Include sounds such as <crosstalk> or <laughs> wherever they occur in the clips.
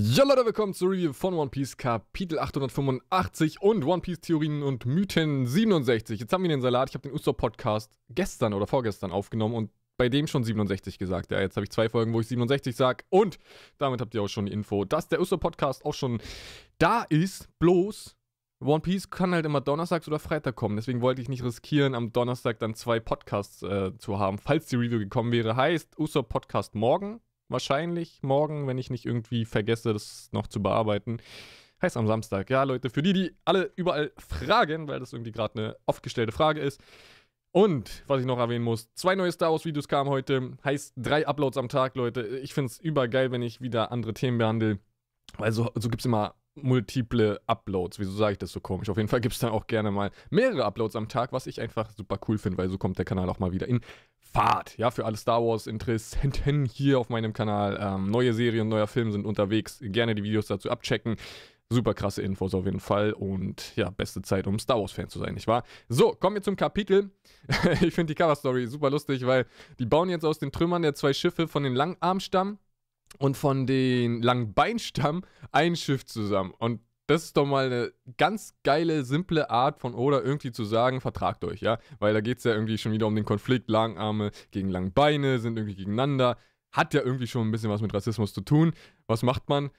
Ja Leute, willkommen zur Review von One Piece Kapitel 885 und One Piece Theorien und Mythen 67. Jetzt haben wir den Salat, ich habe den Usopp Podcast gestern oder vorgestern aufgenommen und bei dem schon 67 gesagt. Ja, jetzt habe ich zwei Folgen, wo ich 67 sage und damit habt ihr auch schon die Info, dass der Usopp Podcast auch schon da ist, bloß One Piece kann halt immer donnerstags oder Freitag kommen. Deswegen wollte ich nicht riskieren, am Donnerstag dann zwei Podcasts äh, zu haben, falls die Review gekommen wäre. Heißt, Usopp Podcast morgen, wahrscheinlich morgen, wenn ich nicht irgendwie vergesse, das noch zu bearbeiten. Heißt am Samstag. Ja, Leute, für die, die alle überall fragen, weil das irgendwie gerade eine oft gestellte Frage ist. Und, was ich noch erwähnen muss, zwei neue Star Wars Videos kamen heute. Heißt drei Uploads am Tag, Leute. Ich finde es übergeil, wenn ich wieder andere Themen behandle. Weil so, so gibt es immer multiple Uploads. Wieso sage ich das so komisch? Auf jeden Fall gibt es dann auch gerne mal mehrere Uploads am Tag, was ich einfach super cool finde, weil so kommt der Kanal auch mal wieder in Fahrt. Ja, für alle Star Wars-Interessenten hier auf meinem Kanal. Ähm, neue Serien, neuer Film sind unterwegs. Gerne die Videos dazu abchecken. Super krasse Infos auf jeden Fall und ja, beste Zeit, um Star Wars-Fan zu sein, nicht wahr? So, kommen wir zum Kapitel. <laughs> ich finde die Cover-Story super lustig, weil die bauen jetzt aus den Trümmern der zwei Schiffe von den Langarmstamm und von den Langbeinstamm ein Schiff zusammen. Und das ist doch mal eine ganz geile, simple Art von Oda irgendwie zu sagen, vertragt euch, ja? Weil da geht es ja irgendwie schon wieder um den Konflikt, Langarme gegen Langbeine sind irgendwie gegeneinander. Hat ja irgendwie schon ein bisschen was mit Rassismus zu tun. Was macht man?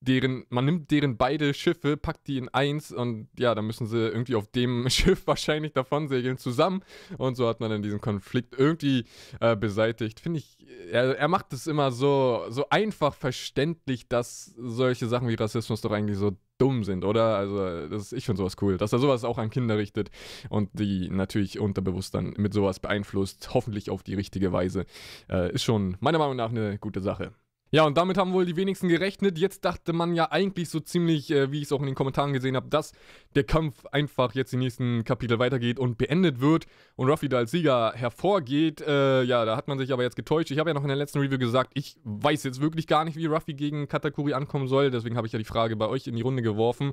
Deren, man nimmt deren beide Schiffe, packt die in eins und ja, dann müssen sie irgendwie auf dem <laughs> Schiff wahrscheinlich davon segeln zusammen und so hat man dann diesen Konflikt irgendwie äh, beseitigt. Finde ich, er, er macht es immer so, so einfach verständlich, dass solche Sachen wie Rassismus doch eigentlich so dumm sind, oder? Also, das, ich finde sowas cool, dass er sowas auch an Kinder richtet und die natürlich unterbewusst dann mit sowas beeinflusst, hoffentlich auf die richtige Weise. Äh, ist schon meiner Meinung nach eine gute Sache. Ja, und damit haben wohl die wenigsten gerechnet. Jetzt dachte man ja eigentlich so ziemlich, äh, wie ich es auch in den Kommentaren gesehen habe, dass der Kampf einfach jetzt im nächsten Kapitel weitergeht und beendet wird und Ruffy da als Sieger hervorgeht. Äh, ja, da hat man sich aber jetzt getäuscht. Ich habe ja noch in der letzten Review gesagt, ich weiß jetzt wirklich gar nicht, wie Ruffy gegen Katakuri ankommen soll. Deswegen habe ich ja die Frage bei euch in die Runde geworfen.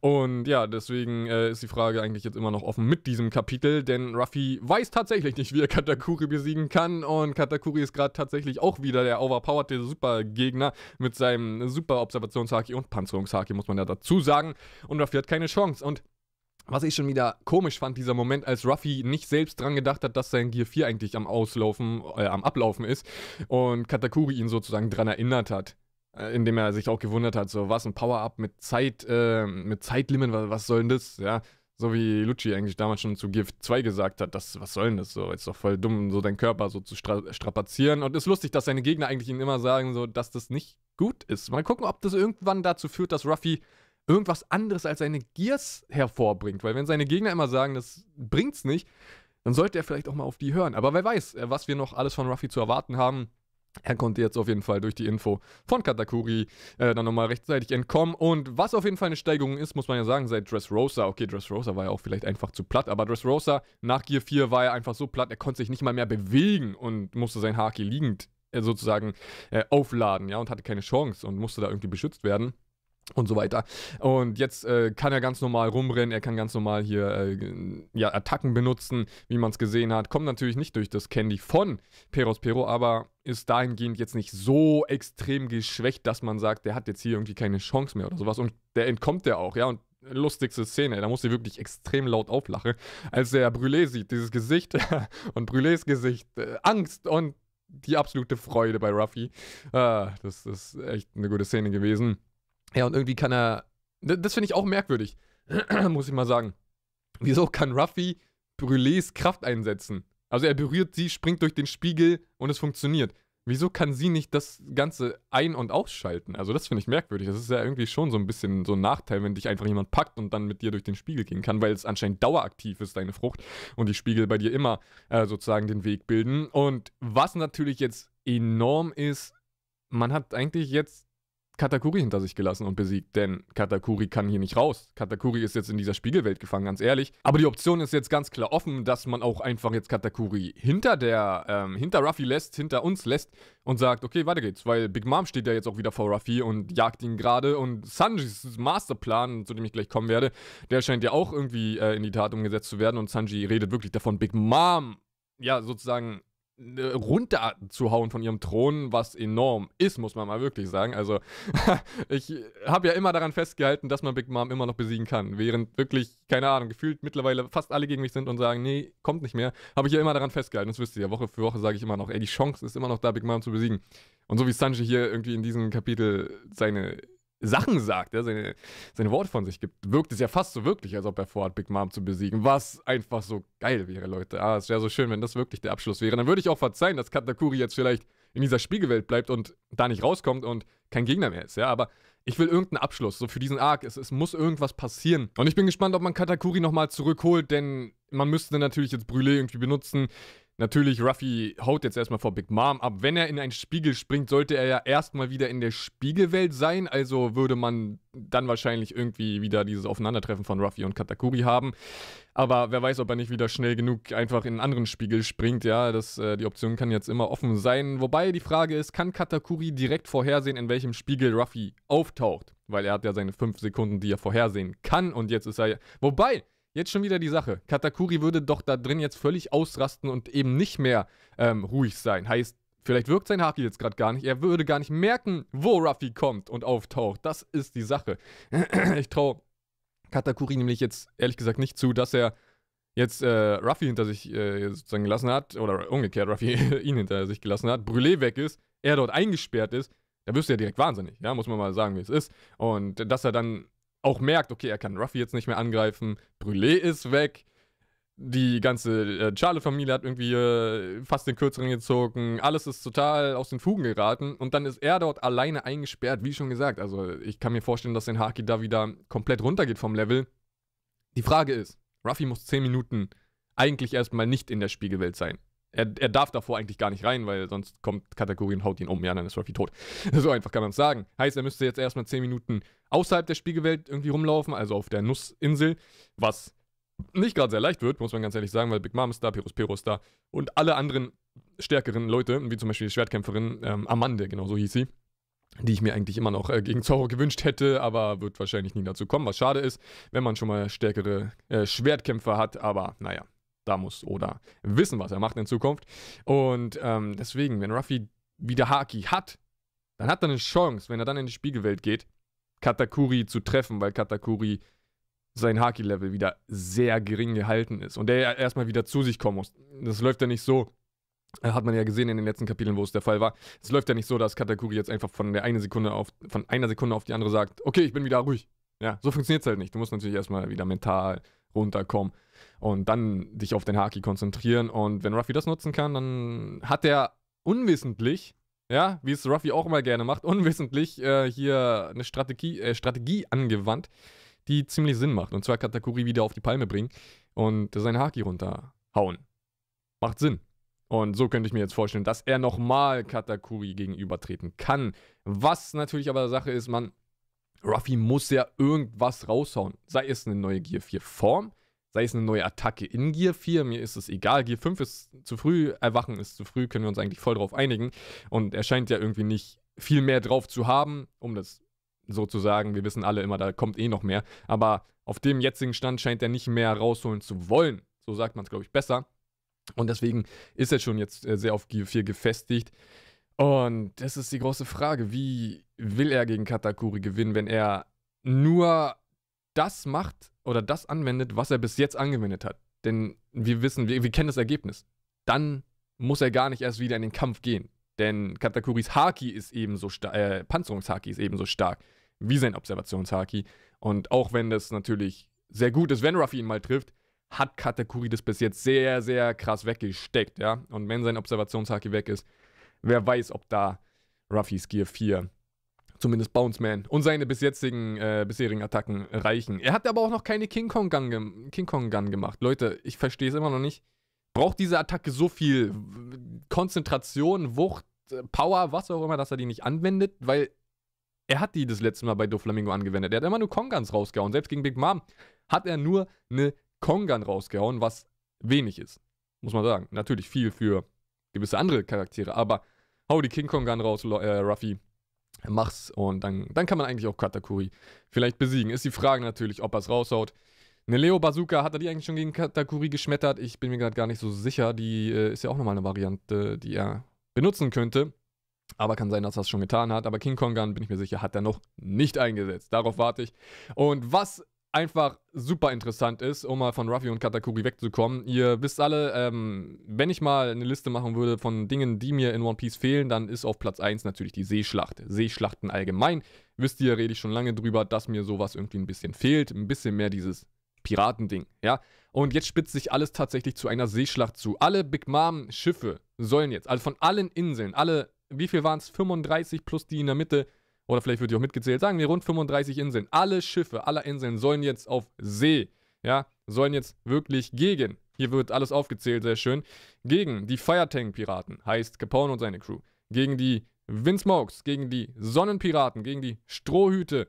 Und ja, deswegen äh, ist die Frage eigentlich jetzt immer noch offen mit diesem Kapitel, denn Ruffy weiß tatsächlich nicht, wie er Katakuri besiegen kann. Und Katakuri ist gerade tatsächlich auch wieder der overpowerte Super Gegner mit seinem super Observationshaki und Panzerungshaki, muss man ja dazu sagen. Und Ruffy hat keine Chance. Und was ich schon wieder komisch fand, dieser Moment, als Ruffy nicht selbst dran gedacht hat, dass sein Gear 4 eigentlich am Auslaufen, äh, am Ablaufen ist und Katakuri ihn sozusagen dran erinnert hat. Äh, indem er sich auch gewundert hat, so was, ein Power-Up mit Zeit, äh, mit Zeitlimit, was, was soll denn das? Ja, so wie Lucci eigentlich damals schon zu Gift 2 gesagt hat, das, was soll denn das so? Ist doch voll dumm, so deinen Körper so zu stra strapazieren. Und ist lustig, dass seine Gegner eigentlich ihm immer sagen, so, dass das nicht gut ist. Mal gucken, ob das irgendwann dazu führt, dass Ruffy irgendwas anderes als seine Gears hervorbringt. Weil wenn seine Gegner immer sagen, das bringt's nicht, dann sollte er vielleicht auch mal auf die hören. Aber wer weiß, äh, was wir noch alles von Ruffy zu erwarten haben. Er konnte jetzt auf jeden Fall durch die Info von Katakuri äh, dann nochmal rechtzeitig entkommen. Und was auf jeden Fall eine Steigerung ist, muss man ja sagen, seit Dressrosa. Okay, Dressrosa war ja auch vielleicht einfach zu platt, aber Dressrosa nach Gear 4 war er einfach so platt, er konnte sich nicht mal mehr bewegen und musste sein Haki liegend äh, sozusagen äh, aufladen, ja, und hatte keine Chance und musste da irgendwie beschützt werden und so weiter. Und jetzt äh, kann er ganz normal rumrennen, er kann ganz normal hier äh, ja, Attacken benutzen, wie man es gesehen hat. Kommt natürlich nicht durch das Candy von Peros Pero, aber ist dahingehend jetzt nicht so extrem geschwächt, dass man sagt, der hat jetzt hier irgendwie keine Chance mehr oder sowas. Und der entkommt der auch, ja. Und lustigste Szene, da muss ich wirklich extrem laut auflachen, als der Brûlé sieht, dieses Gesicht <laughs> und Brûlés Gesicht, äh, Angst und die absolute Freude bei Ruffy. Ah, das ist echt eine gute Szene gewesen. Ja, und irgendwie kann er. Das finde ich auch merkwürdig, <clears throat> muss ich mal sagen. Wieso kann Ruffy Brûlés Kraft einsetzen? Also er berührt sie, springt durch den Spiegel und es funktioniert. Wieso kann sie nicht das Ganze ein- und ausschalten? Also das finde ich merkwürdig. Das ist ja irgendwie schon so ein bisschen so ein Nachteil, wenn dich einfach jemand packt und dann mit dir durch den Spiegel gehen kann, weil es anscheinend daueraktiv ist, deine Frucht, und die Spiegel bei dir immer äh, sozusagen den Weg bilden. Und was natürlich jetzt enorm ist, man hat eigentlich jetzt Katakuri hinter sich gelassen und besiegt, denn Katakuri kann hier nicht raus. Katakuri ist jetzt in dieser Spiegelwelt gefangen, ganz ehrlich. Aber die Option ist jetzt ganz klar offen, dass man auch einfach jetzt Katakuri hinter der, ähm, hinter Ruffy lässt, hinter uns lässt und sagt, okay, weiter geht's, weil Big Mom steht ja jetzt auch wieder vor Ruffy und jagt ihn gerade. Und Sanjis Masterplan, zu dem ich gleich kommen werde, der scheint ja auch irgendwie äh, in die Tat umgesetzt zu werden. Und Sanji redet wirklich davon, Big Mom, ja, sozusagen runterzuhauen von ihrem Thron, was enorm ist, muss man mal wirklich sagen. Also, <laughs> ich habe ja immer daran festgehalten, dass man Big Mom immer noch besiegen kann. Während wirklich, keine Ahnung, gefühlt mittlerweile fast alle gegen mich sind und sagen, nee, kommt nicht mehr, habe ich ja immer daran festgehalten. Das wisst ihr ja. Woche für Woche sage ich immer noch, ey, die Chance ist immer noch da, Big Mom zu besiegen. Und so wie Sanji hier irgendwie in diesem Kapitel seine Sachen sagt, ja, seine, seine Worte von sich gibt, wirkt es ja fast so wirklich, als ob er vorhat, Big Mom zu besiegen. Was einfach so geil wäre, Leute. Ah, es wäre so schön, wenn das wirklich der Abschluss wäre. Dann würde ich auch verzeihen, dass Katakuri jetzt vielleicht in dieser Spiegelwelt bleibt und da nicht rauskommt und kein Gegner mehr ist, ja. Aber ich will irgendeinen Abschluss, so für diesen Arc. Es, es muss irgendwas passieren. Und ich bin gespannt, ob man Katakuri nochmal zurückholt, denn man müsste natürlich jetzt Brûlé irgendwie benutzen. Natürlich, Ruffy haut jetzt erstmal vor Big Mom ab. Wenn er in einen Spiegel springt, sollte er ja erstmal wieder in der Spiegelwelt sein. Also würde man dann wahrscheinlich irgendwie wieder dieses Aufeinandertreffen von Ruffy und Katakuri haben. Aber wer weiß, ob er nicht wieder schnell genug einfach in einen anderen Spiegel springt. Ja, das, äh, die Option kann jetzt immer offen sein. Wobei die Frage ist, kann Katakuri direkt vorhersehen, in welchem Spiegel Ruffy auftaucht? Weil er hat ja seine 5 Sekunden, die er vorhersehen kann. Und jetzt ist er. Wobei, Jetzt schon wieder die Sache. Katakuri würde doch da drin jetzt völlig ausrasten und eben nicht mehr ähm, ruhig sein. Heißt, vielleicht wirkt sein Haki jetzt gerade gar nicht. Er würde gar nicht merken, wo Ruffy kommt und auftaucht. Das ist die Sache. <clears throat> ich traue Katakuri nämlich jetzt ehrlich gesagt nicht zu, dass er jetzt äh, Ruffy hinter sich äh, sozusagen gelassen hat, oder umgekehrt Ruffy <laughs> ihn hinter sich gelassen hat, Brûlé weg ist, er dort eingesperrt ist, da wirst du ja direkt wahnsinnig, ja, muss man mal sagen, wie es ist. Und dass er dann auch merkt, okay, er kann Ruffy jetzt nicht mehr angreifen, Brûlé ist weg, die ganze äh, Charlie-Familie hat irgendwie äh, fast den Kürzeren gezogen, alles ist total aus den Fugen geraten und dann ist er dort alleine eingesperrt, wie schon gesagt. Also ich kann mir vorstellen, dass sein Haki da wieder komplett runtergeht vom Level. Die Frage ist, Ruffy muss 10 Minuten eigentlich erstmal nicht in der Spiegelwelt sein. Er, er darf davor eigentlich gar nicht rein, weil sonst kommt Katakuri und haut ihn um. Ja, dann ist Ruffy tot. <laughs> so einfach kann man es sagen. Heißt, er müsste jetzt erstmal 10 Minuten außerhalb der Spiegelwelt irgendwie rumlaufen, also auf der Nussinsel, was nicht gerade sehr leicht wird, muss man ganz ehrlich sagen, weil Big Mom ist da, Perus Pero ist da und alle anderen stärkeren Leute, wie zum Beispiel die Schwertkämpferin ähm, Amande, genau so hieß sie, die ich mir eigentlich immer noch äh, gegen Zorro gewünscht hätte, aber wird wahrscheinlich nie dazu kommen, was schade ist, wenn man schon mal stärkere äh, Schwertkämpfer hat, aber naja, da muss Oda wissen, was er macht in Zukunft. Und ähm, deswegen, wenn Ruffy wieder Haki hat, dann hat er eine Chance, wenn er dann in die Spiegelwelt geht, Katakuri zu treffen, weil Katakuri sein Haki-Level wieder sehr gering gehalten ist und der erstmal wieder zu sich kommen muss. Das läuft ja nicht so, äh, hat man ja gesehen in den letzten Kapiteln, wo es der Fall war. Es läuft ja nicht so, dass Katakuri jetzt einfach von der eine Sekunde auf, von einer Sekunde auf die andere sagt, okay, ich bin wieder ruhig. Ja, so funktioniert es halt nicht. Du musst natürlich erstmal wieder mental runterkommen und dann dich auf den Haki konzentrieren. Und wenn Ruffy das nutzen kann, dann hat er unwissentlich, ja, wie es Ruffy auch immer gerne macht, unwissentlich äh, hier eine Strategie, äh, Strategie angewandt, die ziemlich Sinn macht. Und zwar Katakuri wieder auf die Palme bringen und seinen Haki runterhauen. Macht Sinn. Und so könnte ich mir jetzt vorstellen, dass er nochmal Katakuri gegenübertreten kann. Was natürlich aber Sache ist, man, Ruffy muss ja irgendwas raushauen. Sei es eine neue Gear 4 Form, sei es eine neue Attacke in Gear 4, mir ist es egal. Gear 5 ist zu früh, Erwachen ist zu früh, können wir uns eigentlich voll drauf einigen. Und er scheint ja irgendwie nicht viel mehr drauf zu haben, um das so zu sagen. Wir wissen alle immer, da kommt eh noch mehr. Aber auf dem jetzigen Stand scheint er nicht mehr rausholen zu wollen. So sagt man es, glaube ich, besser. Und deswegen ist er schon jetzt äh, sehr auf Gear 4 gefestigt. Und das ist die große Frage. Wie will er gegen Katakuri gewinnen, wenn er nur das macht oder das anwendet, was er bis jetzt angewendet hat? Denn wir wissen, wir, wir kennen das Ergebnis. Dann muss er gar nicht erst wieder in den Kampf gehen. Denn Katakuris Haki ist ebenso stark, äh, Panzerungshaki ist ebenso stark wie sein Observationshaki. Und auch wenn das natürlich sehr gut ist, wenn Ruffy ihn mal trifft, hat Katakuri das bis jetzt sehr, sehr krass weggesteckt, ja. Und wenn sein Observationshaki weg ist, wer weiß, ob da Ruffys Gear 4 zumindest Bounce Man und seine bis jetzigen, äh, bisherigen Attacken reichen. Er hat aber auch noch keine King Kong Gun, ge King Kong Gun gemacht. Leute, ich verstehe es immer noch nicht. Braucht diese Attacke so viel Konzentration, Wucht, äh, Power, was auch immer, dass er die nicht anwendet? Weil er hat die das letzte Mal bei Doflamingo angewendet. Er hat immer nur Kong Guns rausgehauen. Selbst gegen Big Mom hat er nur eine Kong Gun rausgehauen, was wenig ist. Muss man sagen. Natürlich viel für gewisse andere Charaktere, aber hau die King Kong Gun raus, äh, Ruffy. Mach's und dann, dann kann man eigentlich auch Katakuri vielleicht besiegen. Ist die Frage natürlich, ob er es raushaut. Eine Leo Bazooka, hat er die eigentlich schon gegen Katakuri geschmettert? Ich bin mir gerade gar nicht so sicher. Die äh, ist ja auch nochmal eine Variante, die er benutzen könnte. Aber kann sein, dass er es schon getan hat. Aber King Kong Gun, bin ich mir sicher, hat er noch nicht eingesetzt. Darauf warte ich. Und was einfach super interessant ist, um mal von Ruffy und Katakuri wegzukommen. Ihr wisst alle, ähm, wenn ich mal eine Liste machen würde von Dingen, die mir in One Piece fehlen, dann ist auf Platz 1 natürlich die Seeschlacht. Seeschlachten allgemein. Wisst ihr, rede ich schon lange drüber, dass mir sowas irgendwie ein bisschen fehlt. Ein bisschen mehr dieses Piratending, ja. Und jetzt spitzt sich alles tatsächlich zu einer Seeschlacht zu. Alle Big Mom Schiffe sollen jetzt, also von allen Inseln, alle, wie viel waren es? 35 plus die in der Mitte, oder vielleicht wird die auch mitgezählt, sagen wir rund 35 Inseln. Alle Schiffe aller Inseln sollen jetzt auf See, ja, sollen jetzt wirklich gegen, hier wird alles aufgezählt, sehr schön, gegen die Firetank-Piraten, heißt Capone und seine Crew, gegen die Windsmokes, gegen die Sonnenpiraten, gegen die Strohhüte.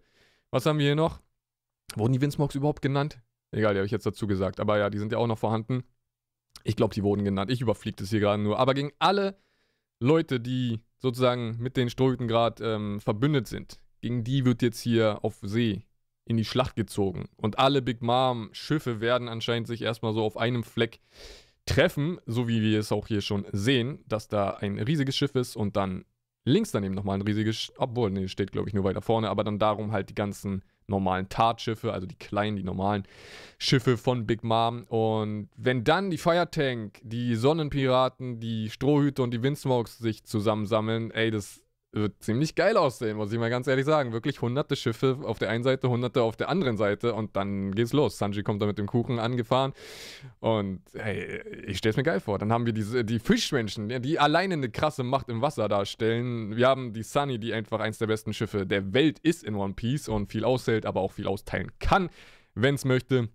Was haben wir hier noch? Wurden die Windsmokes überhaupt genannt? Egal, die habe ich jetzt dazu gesagt. Aber ja, die sind ja auch noch vorhanden. Ich glaube, die wurden genannt. Ich überfliege das hier gerade nur. Aber gegen alle Leute, die sozusagen mit den Strohhüten gerade ähm, verbündet sind, gegen die wird jetzt hier auf See in die Schlacht gezogen. Und alle Big Mom-Schiffe werden anscheinend sich erstmal so auf einem Fleck treffen, so wie wir es auch hier schon sehen, dass da ein riesiges Schiff ist und dann links daneben nochmal ein riesiges, obwohl, nee, steht glaube ich nur weiter vorne, aber dann darum halt die ganzen normalen Tatschiffe, also die kleinen, die normalen Schiffe von Big Mom. Und wenn dann die Firetank, die Sonnenpiraten, die Strohhüte und die Windsmokes sich zusammensammeln, ey, das wird ziemlich geil aussehen, muss ich mal ganz ehrlich sagen. Wirklich hunderte Schiffe auf der einen Seite, hunderte auf der anderen Seite und dann geht's los. Sanji kommt da mit dem Kuchen angefahren und hey, ich stell's mir geil vor. Dann haben wir diese, die Fischmenschen, die alleine eine krasse Macht im Wasser darstellen. Wir haben die Sunny, die einfach eins der besten Schiffe der Welt ist in One Piece und viel aushält, aber auch viel austeilen kann, wenn's möchte.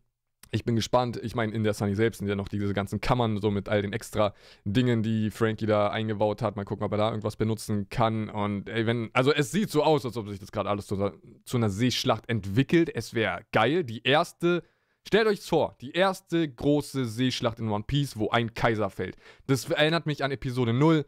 Ich bin gespannt. Ich meine, in der Sunny selbst sind ja noch diese ganzen Kammern, so mit all den extra Dingen, die Frankie da eingebaut hat. Mal gucken, ob er da irgendwas benutzen kann. Und ey, wenn, also es sieht so aus, als ob sich das gerade alles zu, zu einer Seeschlacht entwickelt. Es wäre geil. Die erste Stellt euch vor, die erste große Seeschlacht in One Piece, wo ein Kaiser fällt. Das erinnert mich an Episode 0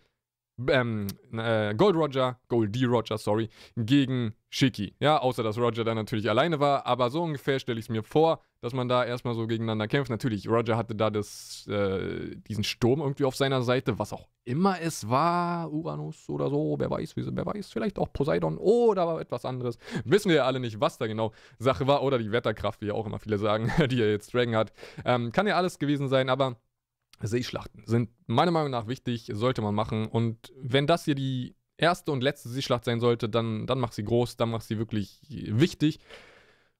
ähm, äh, Gold Roger, Gold D Roger, sorry, gegen Shiki. Ja, außer dass Roger dann natürlich alleine war, aber so ungefähr stelle ich es mir vor, dass man da erstmal so gegeneinander kämpft. Natürlich, Roger hatte da das, äh, diesen Sturm irgendwie auf seiner Seite, was auch immer es war, Uranus oder so, wer weiß, wer weiß, vielleicht auch Poseidon oder etwas anderes. Wissen wir ja alle nicht, was da genau Sache war, oder die Wetterkraft, wie ja auch immer viele sagen, <laughs> die er jetzt Dragon hat. Ähm, kann ja alles gewesen sein, aber Seeschlachten sind meiner Meinung nach wichtig, sollte man machen. Und wenn das hier die erste und letzte Seeschlacht sein sollte, dann, dann mach sie groß, dann mach sie wirklich wichtig.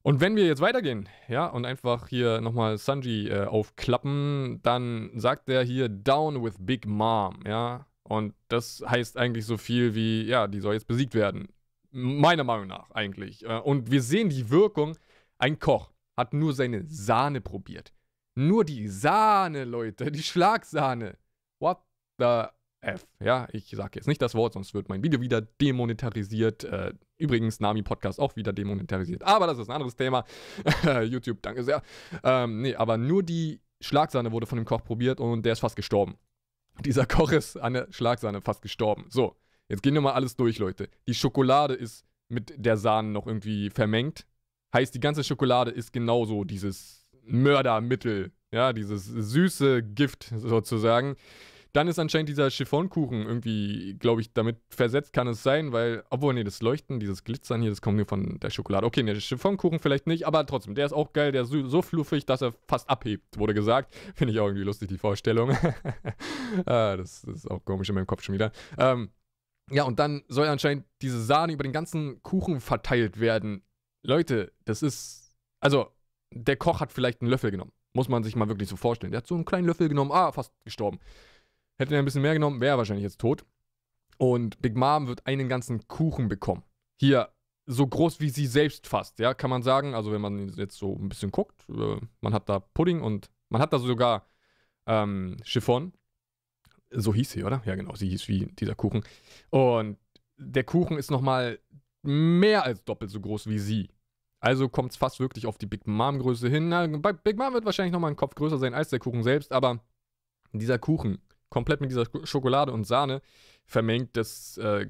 Und wenn wir jetzt weitergehen, ja, und einfach hier nochmal Sanji äh, aufklappen, dann sagt er hier Down with Big Mom, ja. Und das heißt eigentlich so viel wie, ja, die soll jetzt besiegt werden. Meiner Meinung nach eigentlich. Äh, und wir sehen die Wirkung. Ein Koch hat nur seine Sahne probiert. Nur die Sahne, Leute, die Schlagsahne. What the F? Ja, ich sage jetzt nicht das Wort, sonst wird mein Video wieder demonetarisiert. Äh, übrigens, Nami-Podcast auch wieder demonetarisiert. Aber das ist ein anderes Thema. <laughs> YouTube, danke sehr. Ähm, nee, aber nur die Schlagsahne wurde von dem Koch probiert und der ist fast gestorben. Dieser Koch ist an der Schlagsahne fast gestorben. So, jetzt gehen wir mal alles durch, Leute. Die Schokolade ist mit der Sahne noch irgendwie vermengt. Heißt, die ganze Schokolade ist genauso dieses Mördermittel, ja, dieses süße Gift sozusagen. Dann ist anscheinend dieser Chiffonkuchen irgendwie, glaube ich, damit versetzt kann es sein, weil, obwohl, nee, das Leuchten, dieses Glitzern hier, das kommt mir von der Schokolade. Okay, nee, der Chiffonkuchen vielleicht nicht, aber trotzdem, der ist auch geil, der ist so fluffig, dass er fast abhebt, wurde gesagt. <laughs> Finde ich auch irgendwie lustig, die Vorstellung. <laughs> ah, das, das, ist auch komisch in meinem Kopf schon wieder. Ähm, ja, und dann soll anscheinend diese Sahne über den ganzen Kuchen verteilt werden. Leute, das ist, also, der Koch hat vielleicht einen Löffel genommen. Muss man sich mal wirklich so vorstellen. Der hat so einen kleinen Löffel genommen, ah, fast gestorben. Hätte er ein bisschen mehr genommen, wäre er wahrscheinlich jetzt tot. Und Big Mom wird einen ganzen Kuchen bekommen. Hier, so groß wie sie selbst fast, ja, kann man sagen. Also, wenn man jetzt so ein bisschen guckt, äh, man hat da Pudding und man hat da sogar ähm, Chiffon. So hieß sie, oder? Ja, genau, sie hieß wie dieser Kuchen. Und der Kuchen ist nochmal mehr als doppelt so groß wie sie. Also kommt es fast wirklich auf die Big Mom-Größe hin. Na, bei Big Mom wird wahrscheinlich nochmal ein Kopf größer sein als der Kuchen selbst, aber dieser Kuchen komplett mit dieser Schokolade und Sahne vermengt. Das, äh,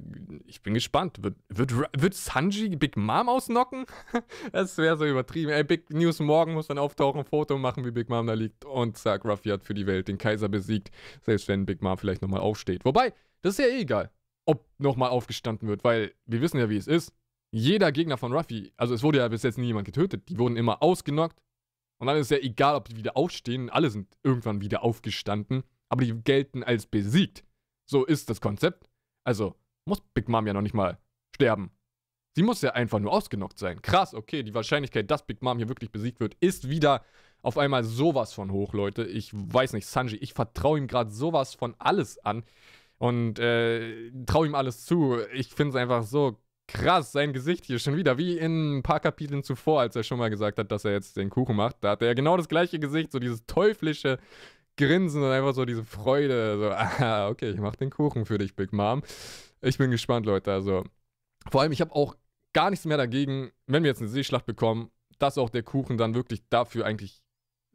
ich bin gespannt. Wird, wird, wird Sanji Big Mom ausnocken? <laughs> das wäre so übertrieben. Ey, Big News morgen muss dann auftauchen, Foto machen, wie Big Mom da liegt und sagt, Ruffy hat für die Welt den Kaiser besiegt. Selbst wenn Big Mom vielleicht nochmal aufsteht. Wobei, das ist ja eh egal, ob nochmal aufgestanden wird, weil wir wissen ja, wie es ist. Jeder Gegner von Ruffy, also es wurde ja bis jetzt nie jemand getötet, die wurden immer ausgenockt. Und dann ist ja egal, ob die wieder aufstehen, alle sind irgendwann wieder aufgestanden, aber die gelten als besiegt. So ist das Konzept. Also muss Big Mom ja noch nicht mal sterben. Sie muss ja einfach nur ausgenockt sein. Krass, okay, die Wahrscheinlichkeit, dass Big Mom hier wirklich besiegt wird, ist wieder auf einmal sowas von hoch, Leute. Ich weiß nicht, Sanji, ich vertraue ihm gerade sowas von alles an und äh, traue ihm alles zu. Ich finde es einfach so krass, sein Gesicht hier schon wieder, wie in ein paar Kapiteln zuvor, als er schon mal gesagt hat, dass er jetzt den Kuchen macht. Da hat er genau das gleiche Gesicht, so dieses teuflische Grinsen und einfach so diese Freude. So, <laughs> ah, okay, ich mach den Kuchen für dich, Big Mom. Ich bin gespannt, Leute. Also, vor allem, ich habe auch gar nichts mehr dagegen, wenn wir jetzt eine Seeschlacht bekommen, dass auch der Kuchen dann wirklich dafür eigentlich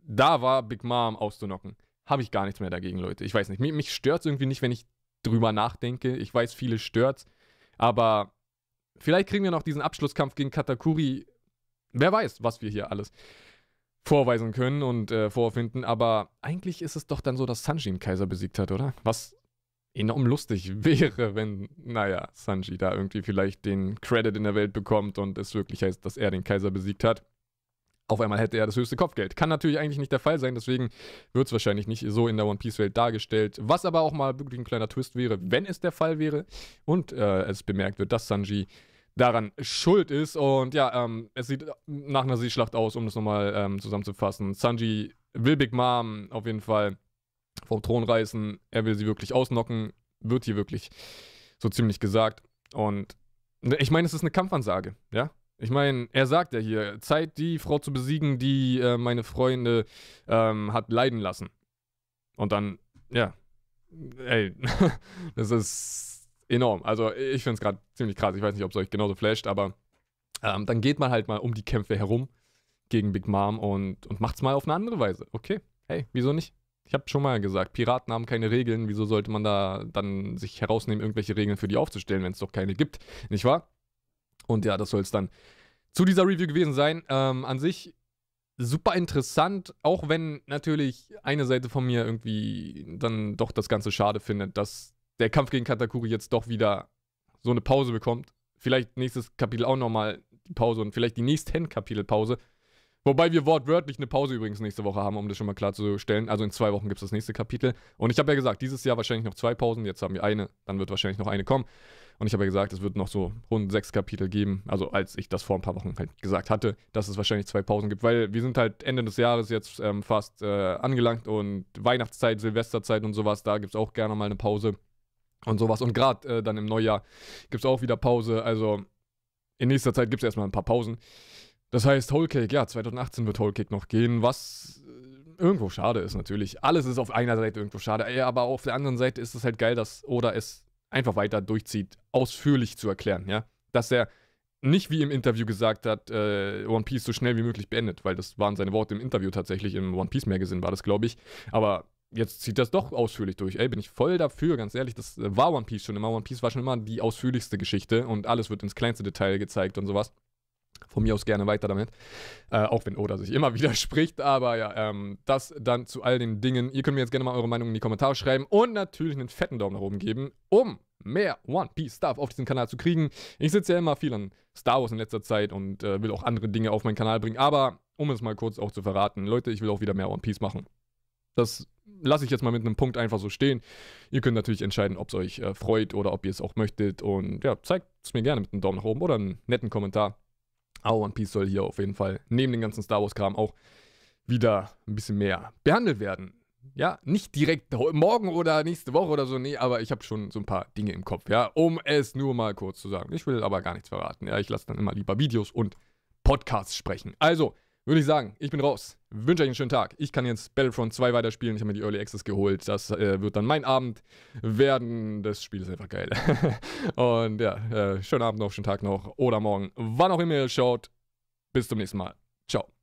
da war, Big Mom auszunocken. Habe ich gar nichts mehr dagegen, Leute. Ich weiß nicht. Mich, mich stört es irgendwie nicht, wenn ich drüber nachdenke. Ich weiß, viele stört's. Aber vielleicht kriegen wir noch diesen Abschlusskampf gegen Katakuri. Wer weiß, was wir hier alles vorweisen können und äh, vorfinden. Aber eigentlich ist es doch dann so, dass Sanji den Kaiser besiegt hat, oder? Was enorm lustig <laughs> wäre, wenn, naja, Sanji da irgendwie vielleicht den Credit in der Welt bekommt und es wirklich heißt, dass er den Kaiser besiegt hat. Auf einmal hätte er das höchste Kopfgeld. Kann natürlich eigentlich nicht der Fall sein, deswegen wird es wahrscheinlich nicht so in der One Piece-Welt dargestellt. Was aber auch mal wirklich ein kleiner Twist wäre, wenn es der Fall wäre und äh, es bemerkt wird, dass Sanji daran schuld ist. Und ja, ähm, es sieht nach einer Seeschlacht aus, um das nochmal ähm, zusammenzufassen. Sanji will Big Mom auf jeden Fall vom Thron reißen. Er will sie wirklich ausnocken. Wird hier wirklich so ziemlich gesagt. Und ne, ich meine, es ist eine Kampfansage, ja? Ich meine, er sagt ja hier, Zeit, die Frau zu besiegen, die äh, meine Freunde ähm, hat leiden lassen. Und dann, ja, ey, <laughs> das ist enorm. Also ich finde es gerade ziemlich krass. Ich weiß nicht, ob es euch genauso flasht, aber ähm, dann geht man halt mal um die Kämpfe herum gegen Big Mom und, und es mal auf eine andere Weise. Okay, hey, wieso nicht? Ich habe schon mal gesagt, Piraten haben keine Regeln. Wieso sollte man da dann sich herausnehmen, irgendwelche Regeln für die aufzustellen, wenn es doch keine gibt? Nicht wahr? Und ja, das soll es dann zu dieser Review gewesen sein. Ähm, an sich super interessant, auch wenn natürlich eine Seite von mir irgendwie dann doch das Ganze schade findet, dass der Kampf gegen Katakuri jetzt doch wieder so eine Pause bekommt. Vielleicht nächstes Kapitel auch nochmal die Pause und vielleicht die nächsten Kapitel Pause. Wobei wir wortwörtlich eine Pause übrigens nächste Woche haben, um das schon mal klarzustellen. Also in zwei Wochen gibt es das nächste Kapitel. Und ich habe ja gesagt, dieses Jahr wahrscheinlich noch zwei Pausen. Jetzt haben wir eine, dann wird wahrscheinlich noch eine kommen. Und ich habe ja gesagt, es wird noch so rund sechs Kapitel geben. Also als ich das vor ein paar Wochen halt gesagt hatte, dass es wahrscheinlich zwei Pausen gibt. Weil wir sind halt Ende des Jahres jetzt ähm, fast äh, angelangt und Weihnachtszeit, Silvesterzeit und sowas, da gibt es auch gerne mal eine Pause und sowas. Und gerade äh, dann im Neujahr gibt es auch wieder Pause. Also in nächster Zeit gibt es erstmal ein paar Pausen. Das heißt, Whole Cake, ja, 2018 wird Whole Cake noch gehen, was äh, irgendwo schade ist natürlich. Alles ist auf einer Seite irgendwo schade, aber auf der anderen Seite ist es halt geil, dass Oda es einfach weiter durchzieht, ausführlich zu erklären, ja. Dass er nicht wie im Interview gesagt hat, äh, One Piece so schnell wie möglich beendet, weil das waren seine Worte im Interview tatsächlich, im One Piece Magazine war das, glaube ich. Aber jetzt zieht das doch ausführlich durch. Ey, bin ich voll dafür, ganz ehrlich. Das äh, war One Piece schon immer. One Piece war schon immer die ausführlichste Geschichte und alles wird ins kleinste Detail gezeigt und sowas. Von mir aus gerne weiter damit. Äh, auch wenn Oda sich immer <laughs> widerspricht. Aber ja, ähm, das dann zu all den Dingen. Ihr könnt mir jetzt gerne mal eure Meinung in die Kommentare schreiben und natürlich einen fetten Daumen nach oben geben, um mehr One Piece Stuff auf diesem Kanal zu kriegen. Ich sitze ja immer viel an Star Wars in letzter Zeit und äh, will auch andere Dinge auf meinen Kanal bringen. Aber um es mal kurz auch zu verraten, Leute, ich will auch wieder mehr One Piece machen. Das lasse ich jetzt mal mit einem Punkt einfach so stehen. Ihr könnt natürlich entscheiden, ob es euch äh, freut oder ob ihr es auch möchtet. Und ja, zeigt es mir gerne mit einem Daumen nach oben oder einem netten Kommentar. Aber One Piece soll hier auf jeden Fall neben dem ganzen Star Wars-Kram auch wieder ein bisschen mehr behandelt werden. Ja, nicht direkt morgen oder nächste Woche oder so, nee, aber ich habe schon so ein paar Dinge im Kopf, ja, um es nur mal kurz zu sagen. Ich will aber gar nichts verraten, ja, ich lasse dann immer lieber Videos und Podcasts sprechen. Also, würde ich sagen, ich bin raus. Wünsche euch einen schönen Tag. Ich kann jetzt Battlefront 2 weiterspielen. Ich habe mir die Early Access geholt. Das äh, wird dann mein Abend werden. Das Spiel ist einfach geil. <laughs> Und ja, äh, schönen Abend noch, schönen Tag noch oder morgen. Wann auch immer ihr schaut. Bis zum nächsten Mal. Ciao.